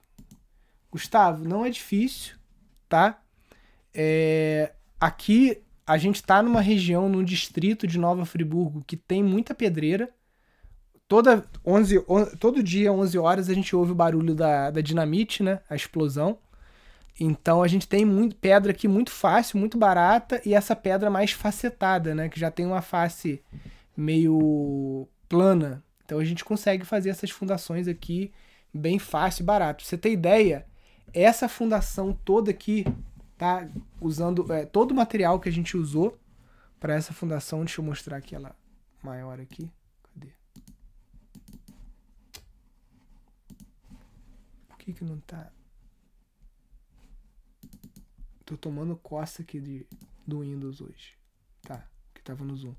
Gustavo, não é difícil, tá? É, aqui a gente está numa região, num distrito de Nova Friburgo que tem muita pedreira. Toda 11, todo dia, 11 horas, a gente ouve o barulho da, da dinamite, né? A explosão. Então a gente tem muito, pedra aqui muito fácil, muito barata, e essa pedra mais facetada, né? Que já tem uma face meio plana, então a gente consegue fazer essas fundações aqui bem fácil e barato. Você ter ideia, essa fundação toda aqui, tá? Usando é, todo o material que a gente usou para essa fundação. Deixa eu mostrar aqui ela maior aqui. Cadê? Por que que não tá? Tô tomando costa aqui de, do Windows hoje. Tá, que tava no Zoom.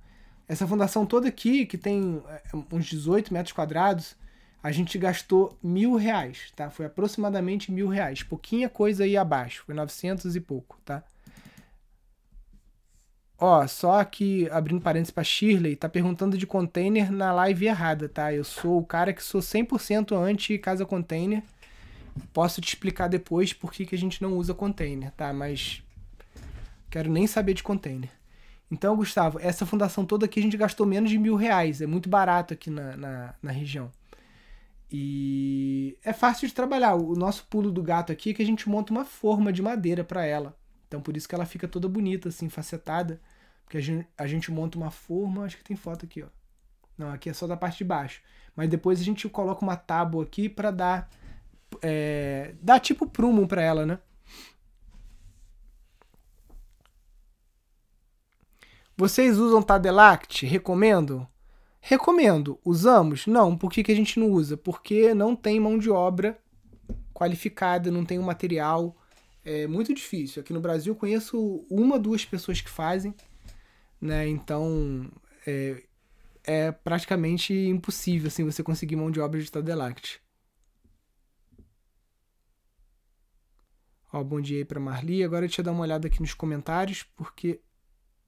Essa fundação toda aqui, que tem é, uns 18 metros quadrados, a gente gastou mil reais, tá? Foi aproximadamente mil reais. Pouquinha coisa aí abaixo, foi 900 e pouco, tá? Ó, só aqui, abrindo parênteses pra Shirley, tá perguntando de container na live errada, tá? Eu sou o cara que sou 100% anti-casa container. Posso te explicar depois por que, que a gente não usa container, tá? Mas quero nem saber de container. Então, Gustavo, essa fundação toda aqui a gente gastou menos de mil reais. É muito barato aqui na, na, na região. E é fácil de trabalhar. O nosso pulo do gato aqui é que a gente monta uma forma de madeira para ela. Então, por isso que ela fica toda bonita, assim, facetada. Porque a gente, a gente monta uma forma. Acho que tem foto aqui, ó. Não, aqui é só da parte de baixo. Mas depois a gente coloca uma tábua aqui para dar. É, dar tipo prumo para ela, né? Vocês usam Tadelact? Recomendo? Recomendo. Usamos? Não. Por que, que a gente não usa? Porque não tem mão de obra qualificada, não tem o um material. É muito difícil. Aqui no Brasil conheço uma, duas pessoas que fazem, né? Então é, é praticamente impossível assim você conseguir mão de obra de Tadelact. Ó, bom dia aí para Marli. Agora deixa eu dar uma olhada aqui nos comentários, porque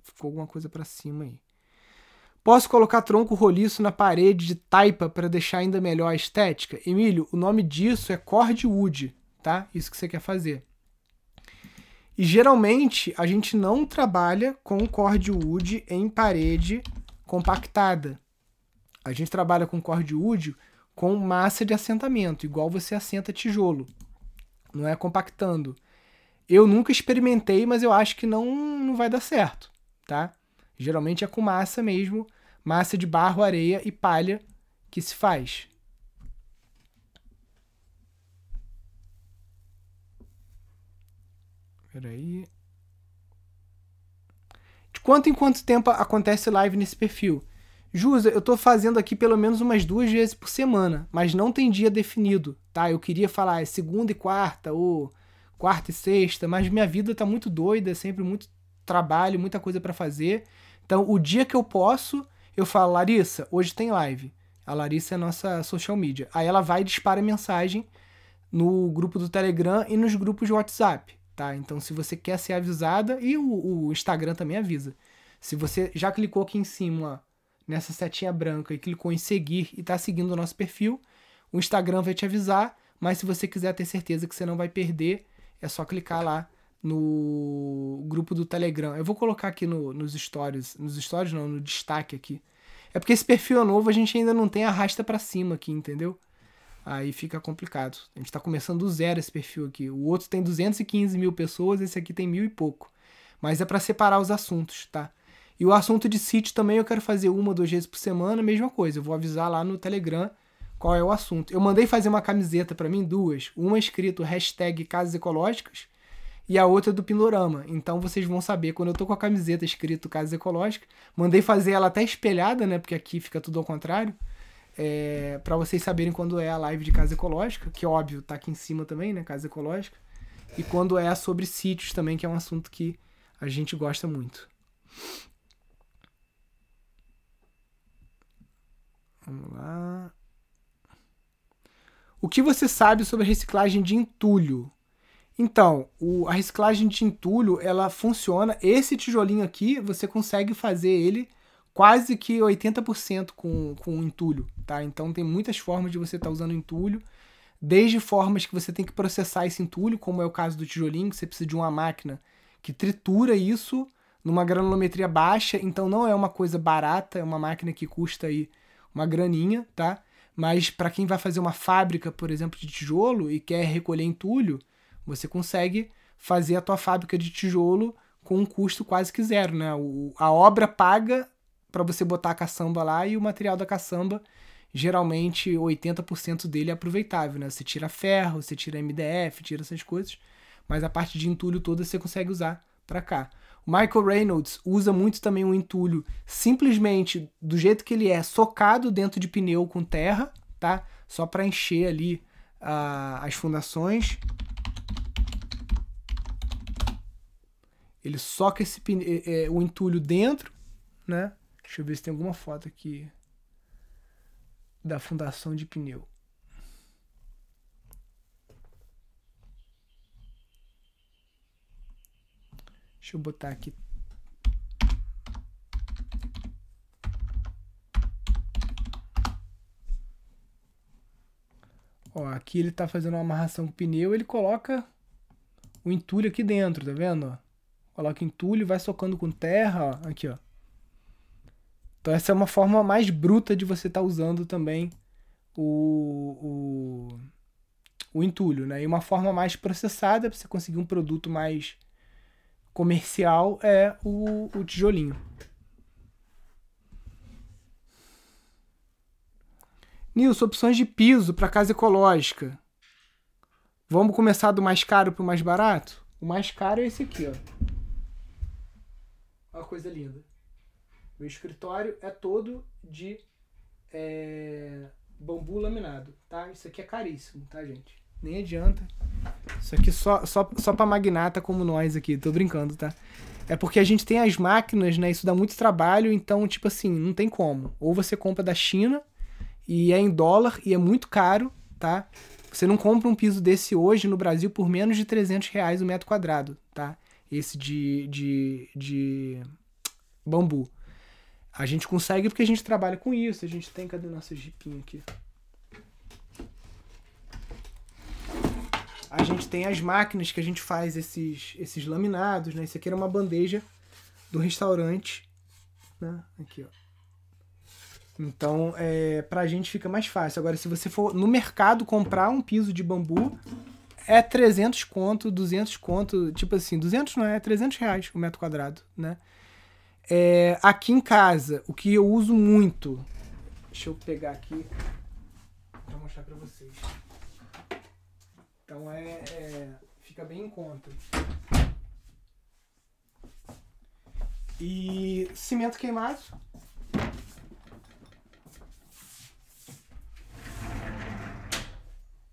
ficou alguma coisa para cima aí. Posso colocar tronco roliço na parede de taipa para deixar ainda melhor a estética? Emílio, o nome disso é cordwood, tá? Isso que você quer fazer. E geralmente a gente não trabalha com cordwood em parede compactada. A gente trabalha com cordwood com massa de assentamento, igual você assenta tijolo. Não é compactando. Eu nunca experimentei, mas eu acho que não, não vai dar certo tá? Geralmente é com massa mesmo, massa de barro, areia e palha que se faz. Peraí. De quanto em quanto tempo acontece live nesse perfil? Jusa, eu tô fazendo aqui pelo menos umas duas vezes por semana, mas não tem dia definido, tá? Eu queria falar é segunda e quarta ou quarta e sexta, mas minha vida tá muito doida, é sempre muito trabalho, muita coisa para fazer. Então, o dia que eu posso, eu falo, Larissa, hoje tem live. A Larissa é a nossa social media. Aí ela vai e dispara mensagem no grupo do Telegram e nos grupos de WhatsApp, tá? Então, se você quer ser avisada, e o, o Instagram também avisa. Se você já clicou aqui em cima, nessa setinha branca, e clicou em seguir e está seguindo o nosso perfil, o Instagram vai te avisar, mas se você quiser ter certeza que você não vai perder, é só clicar lá no grupo do Telegram. Eu vou colocar aqui no, nos stories, nos stories não, no destaque aqui. É porque esse perfil é novo, a gente ainda não tem arrasta para cima aqui, entendeu? aí fica complicado. A gente está começando do zero esse perfil aqui. O outro tem 215 mil pessoas, esse aqui tem mil e pouco. Mas é para separar os assuntos, tá? E o assunto de sítio também eu quero fazer uma, duas vezes por semana, mesma coisa. Eu vou avisar lá no Telegram qual é o assunto. Eu mandei fazer uma camiseta para mim, duas. Uma escrito hashtag Casas Ecológicas e a outra do Pindorama. Então vocês vão saber quando eu tô com a camiseta escrito Casas Ecológicas. Mandei fazer ela até espelhada, né? Porque aqui fica tudo ao contrário. É, para vocês saberem quando é a live de Casa Ecológica, que óbvio tá aqui em cima também, né? Casa Ecológica. E quando é sobre sítios também, que é um assunto que a gente gosta muito. Vamos lá. O que você sabe sobre a reciclagem de entulho? Então, o, a reciclagem de entulho, ela funciona. Esse tijolinho aqui, você consegue fazer ele quase que 80% com, com entulho, tá? Então tem muitas formas de você estar tá usando entulho, desde formas que você tem que processar esse entulho, como é o caso do tijolinho, que você precisa de uma máquina que tritura isso numa granulometria baixa, então não é uma coisa barata, é uma máquina que custa aí uma graninha, tá? Mas para quem vai fazer uma fábrica, por exemplo, de tijolo e quer recolher entulho, você consegue fazer a tua fábrica de tijolo com um custo quase que zero, né? O, a obra paga para você botar a caçamba lá e o material da caçamba, geralmente 80% dele é aproveitável, né? Você tira ferro, você tira MDF, tira essas coisas, mas a parte de entulho toda você consegue usar para cá. Michael Reynolds usa muito também o entulho simplesmente do jeito que ele é, socado dentro de pneu com terra, tá? Só para encher ali uh, as fundações. Ele soca esse é, o entulho dentro, né? Deixa eu ver se tem alguma foto aqui da fundação de pneu. Deixa eu botar aqui. Ó, aqui ele tá fazendo uma amarração com o pneu, ele coloca o entulho aqui dentro, tá vendo? Coloca entulho e vai socando com terra, ó, aqui, ó. Então essa é uma forma mais bruta de você estar tá usando também o, o, o entulho, né? E uma forma mais processada para você conseguir um produto mais comercial é o, o tijolinho. Nilson, opções de piso para casa ecológica. Vamos começar do mais caro para o mais barato? O mais caro é esse aqui, ó. Olha a coisa linda. Meu escritório é todo de é, bambu laminado, tá? Isso aqui é caríssimo, tá, gente? Nem adianta. Isso aqui só, só, só pra magnata como nós aqui, tô brincando, tá? É porque a gente tem as máquinas, né? Isso dá muito trabalho, então, tipo assim, não tem como. Ou você compra da China e é em dólar e é muito caro, tá? Você não compra um piso desse hoje no Brasil por menos de 300 reais o metro quadrado, tá? Esse de, de, de bambu. A gente consegue porque a gente trabalha com isso. A gente tem, cadê nosso jipinho aqui? A gente tem as máquinas que a gente faz esses, esses laminados, né? Isso aqui era uma bandeja do restaurante, né? Aqui, ó. Então, é, pra gente fica mais fácil. Agora, se você for no mercado comprar um piso de bambu, é 300 conto, 200 conto, tipo assim, 200 não é, é 300 reais o metro quadrado, né? É, aqui em casa, o que eu uso muito, deixa eu pegar aqui pra mostrar pra vocês. Então é, é fica bem em conta. E cimento queimado.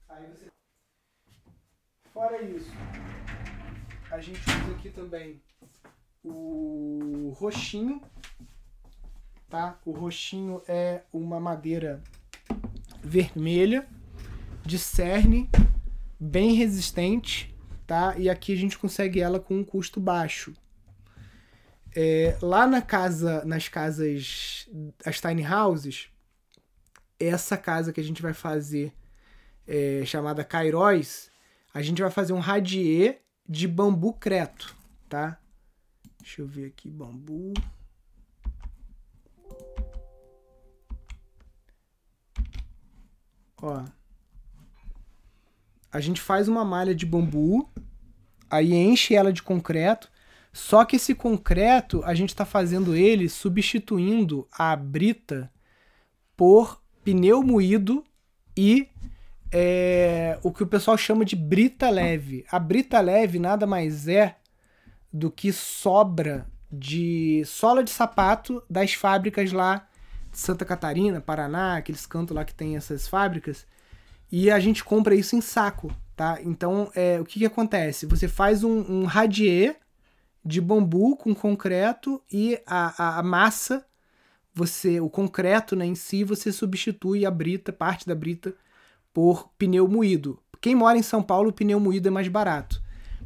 Aí você... Fora isso, a gente usa aqui também o roxinho, tá? O roxinho é uma madeira vermelha de cerne bem resistente, tá? E aqui a gente consegue ela com um custo baixo. É, lá na casa, nas casas, as tiny houses, essa casa que a gente vai fazer, é, chamada Kairos, a gente vai fazer um radier de bambu creto, tá? Deixa eu ver aqui, bambu. Ó, a gente faz uma malha de bambu, aí enche ela de concreto, só que esse concreto a gente está fazendo ele substituindo a brita por pneu moído e é, o que o pessoal chama de brita leve. A brita leve nada mais é do que sobra de sola de sapato das fábricas lá de Santa Catarina, Paraná, aqueles cantos lá que tem essas fábricas, e a gente compra isso em saco, tá? Então, é, o que, que acontece? Você faz um, um radier de bambu com concreto e a, a, a, massa, você, o concreto né, em si, você substitui a brita, parte da brita, por pneu moído. Quem mora em São Paulo, o pneu moído é mais barato.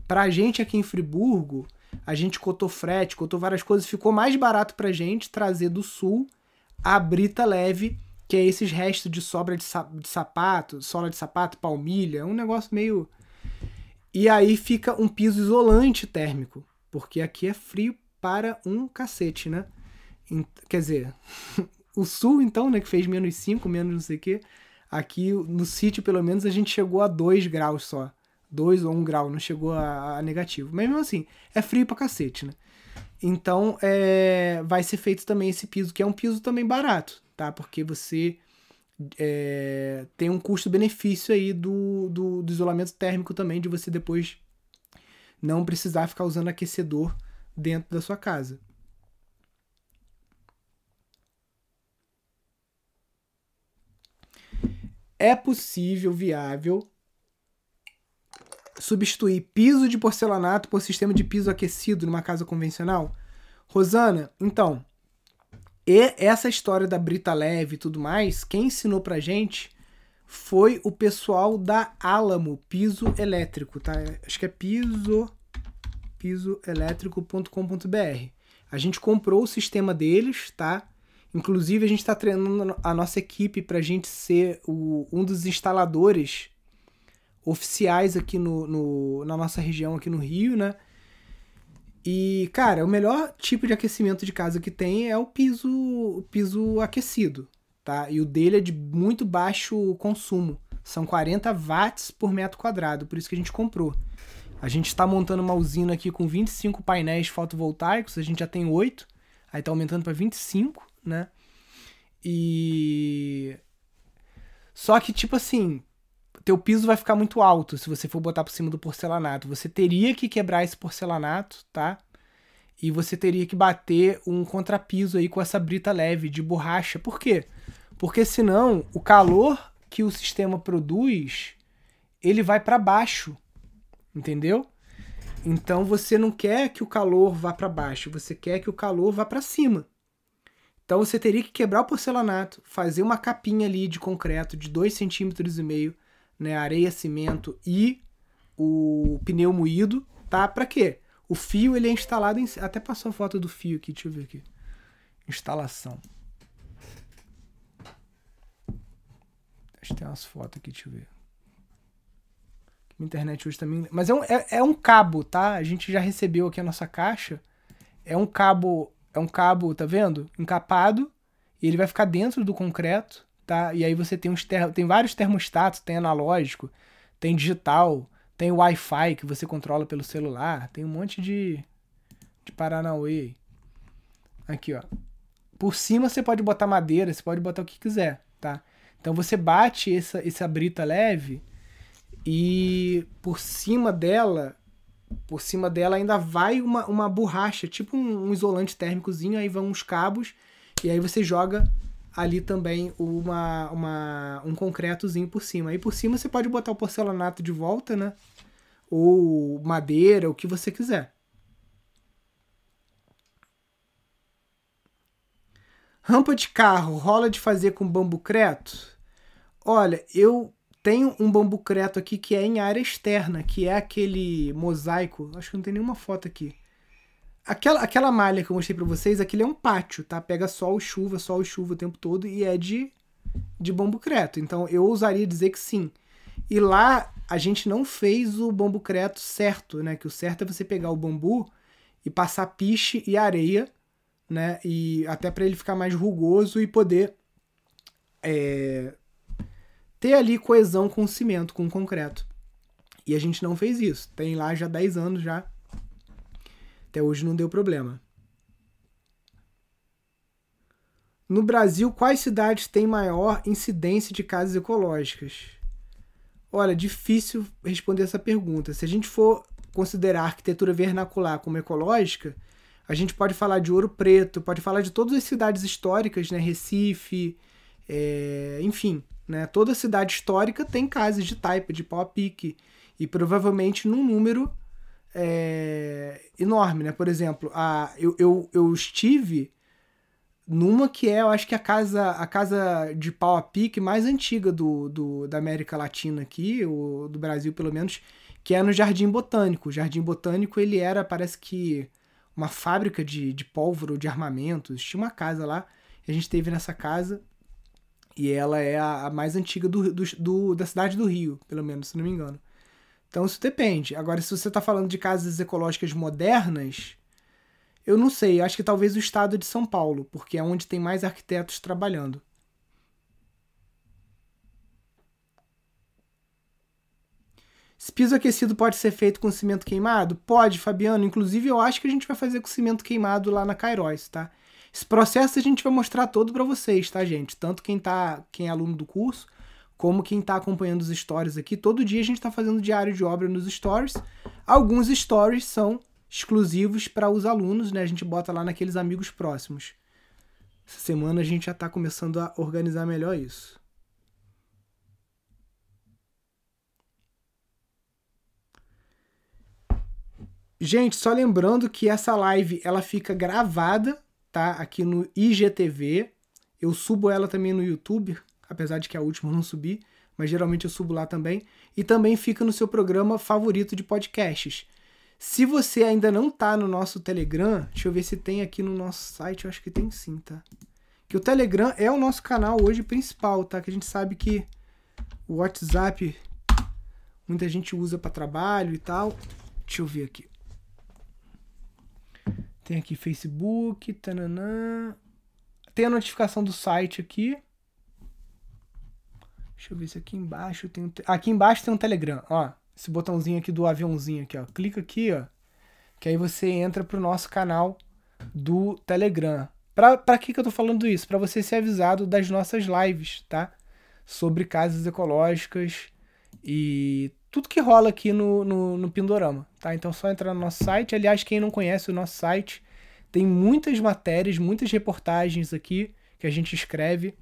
Pra gente aqui em Friburgo, a gente cotou frete, cotou várias coisas, ficou mais barato pra gente trazer do sul a brita leve, que é esses restos de sobra de, de sapato, sola de sapato, palmilha, um negócio meio. E aí fica um piso isolante térmico, porque aqui é frio para um cacete, né? Quer dizer, o sul, então, né, que fez menos 5, menos não sei o quê, aqui no sítio, pelo menos, a gente chegou a 2 graus só. 2 ou 1 um grau, não chegou a, a, negativo. Mas mesmo assim, é frio pra cacete, né? Então, é, vai ser feito também esse piso, que é um piso também barato, tá? Porque você é, tem um custo-benefício aí do, do, do, isolamento térmico também, de você depois não precisar ficar usando aquecedor dentro da sua casa. É possível, viável, substituir piso de porcelanato por sistema de piso aquecido numa casa convencional? Rosana, então, e essa história da brita leve e tudo mais, quem ensinou pra gente foi o pessoal da Alamo Piso Elétrico, tá? Acho que é piso pisoelétrico.com.br. A gente comprou o sistema deles, tá? Inclusive a gente está treinando a nossa equipe para gente ser o, um dos instaladores oficiais aqui no, no, na nossa região, aqui no Rio, né? E, cara, o melhor tipo de aquecimento de casa que tem é o piso, o piso aquecido, tá? E o dele é de muito baixo consumo. São 40 watts por metro quadrado, por isso que a gente comprou. A gente está montando uma usina aqui com 25 painéis fotovoltaicos, a gente já tem 8, aí está aumentando para 25, né? E. Só que, tipo assim, teu piso vai ficar muito alto se você for botar por cima do porcelanato. Você teria que quebrar esse porcelanato, tá? E você teria que bater um contrapiso aí com essa brita leve de borracha. Por quê? Porque senão o calor que o sistema produz, ele vai para baixo. Entendeu? Então você não quer que o calor vá para baixo, você quer que o calor vá para cima. Então você teria que quebrar o porcelanato, fazer uma capinha ali de concreto de 2,5 cm né, areia, cimento e o pneu moído, tá? Para quê? O fio ele é instalado em até passou a foto do fio aqui, deixa eu ver aqui. Instalação. Acho que tem umas fotos aqui, deixa eu ver. Minha internet hoje também. Mas é um, é, é um cabo, tá? A gente já recebeu aqui a nossa caixa. É um cabo. É um cabo, tá vendo? Encapado. E ele vai ficar dentro do concreto tá? E aí você tem uns ter... tem vários termostatos, tem analógico, tem digital, tem Wi-Fi que você controla pelo celular, tem um monte de de Paranauê. Aqui, ó. Por cima você pode botar madeira, você pode botar o que quiser, tá? Então você bate essa essa brita leve e por cima dela por cima dela ainda vai uma, uma borracha, tipo um, um isolante térmicozinho, aí vão uns cabos, e aí você joga ali também uma, uma, um concretozinho por cima. Aí por cima você pode botar o porcelanato de volta, né? Ou madeira, o que você quiser. Rampa de carro, rola de fazer com bambu creto? Olha, eu tenho um bambu creto aqui que é em área externa, que é aquele mosaico. Acho que não tem nenhuma foto aqui Aquela, aquela malha que eu mostrei para vocês, aquele é um pátio, tá? Pega sol e chuva, sol e chuva o tempo todo e é de, de bambu creto. Então eu ousaria dizer que sim. E lá a gente não fez o bambu creto certo, né? Que o certo é você pegar o bambu e passar piche e areia, né? E até para ele ficar mais rugoso e poder é, ter ali coesão com o cimento, com o concreto. E a gente não fez isso. Tem lá já 10 anos já. Até hoje não deu problema. No Brasil, quais cidades têm maior incidência de casas ecológicas? Olha, difícil responder essa pergunta. Se a gente for considerar a arquitetura vernacular como ecológica, a gente pode falar de Ouro Preto, pode falar de todas as cidades históricas, né? Recife, é, enfim, né? Toda cidade histórica tem casas de taipa, de pau a pique, e provavelmente num número é, enorme, né? Por exemplo, a, eu, eu, eu estive numa que é, eu acho que a casa, a casa de pau a pique mais antiga do, do, da América Latina aqui, ou do Brasil pelo menos, que é no Jardim Botânico. O Jardim Botânico, ele era, parece que, uma fábrica de, de pólvora ou de armamentos. Tinha uma casa lá, a gente teve nessa casa, e ela é a, a mais antiga do, do, do, da cidade do Rio, pelo menos, se não me engano. Então isso depende. Agora, se você está falando de casas ecológicas modernas, eu não sei, acho que talvez o estado de São Paulo, porque é onde tem mais arquitetos trabalhando. Esse piso aquecido pode ser feito com cimento queimado? Pode, Fabiano. Inclusive, eu acho que a gente vai fazer com cimento queimado lá na Kairos, tá? Esse processo a gente vai mostrar todo para vocês, tá, gente? Tanto quem tá, quem é aluno do curso, como quem está acompanhando os stories aqui. Todo dia a gente está fazendo diário de obra nos stories. Alguns stories são exclusivos para os alunos, né? A gente bota lá naqueles amigos próximos. Essa semana a gente já está começando a organizar melhor isso. Gente, só lembrando que essa live ela fica gravada, tá? Aqui no IGTV. Eu subo ela também no YouTube, apesar de que a última eu não subi, mas geralmente eu subo lá também. E também fica no seu programa favorito de podcasts. Se você ainda não tá no nosso Telegram, deixa eu ver se tem aqui no nosso site, eu acho que tem sim, tá? Que o Telegram é o nosso canal hoje principal, tá? Que a gente sabe que o WhatsApp muita gente usa para trabalho e tal. Deixa eu ver aqui. Tem aqui Facebook, tananã. Tem a notificação do site aqui. Deixa eu ver se aqui embaixo tem um. Aqui embaixo tem um Telegram, ó. Esse botãozinho aqui do aviãozinho aqui, ó. Clica aqui, ó. Que aí você entra pro nosso canal do Telegram. Pra, pra que, que eu tô falando isso? Para você ser avisado das nossas lives, tá? Sobre casas ecológicas e tudo que rola aqui no, no, no Pindorama, tá? Então é só entrar no nosso site. Aliás, quem não conhece o nosso site, tem muitas matérias, muitas reportagens aqui que a gente escreve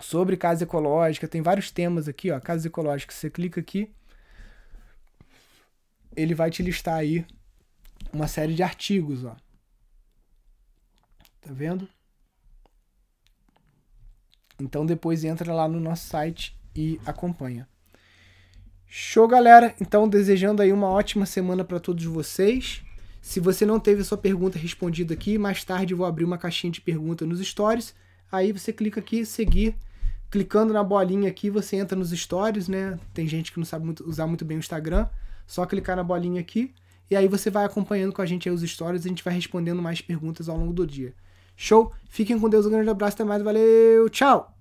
sobre casa ecológica. Tem vários temas aqui, ó. Casa ecológica. Você clica aqui, ele vai te listar aí uma série de artigos, ó. Tá vendo? Então depois entra lá no nosso site e acompanha. Show, galera. Então desejando aí uma ótima semana para todos vocês. Se você não teve a sua pergunta respondida aqui, mais tarde vou abrir uma caixinha de pergunta nos stories. Aí você clica aqui, seguir. Clicando na bolinha aqui, você entra nos stories, né? Tem gente que não sabe muito, usar muito bem o Instagram. Só clicar na bolinha aqui e aí você vai acompanhando com a gente aí os stories e a gente vai respondendo mais perguntas ao longo do dia. Show? Fiquem com Deus, um grande abraço, até mais, valeu, tchau!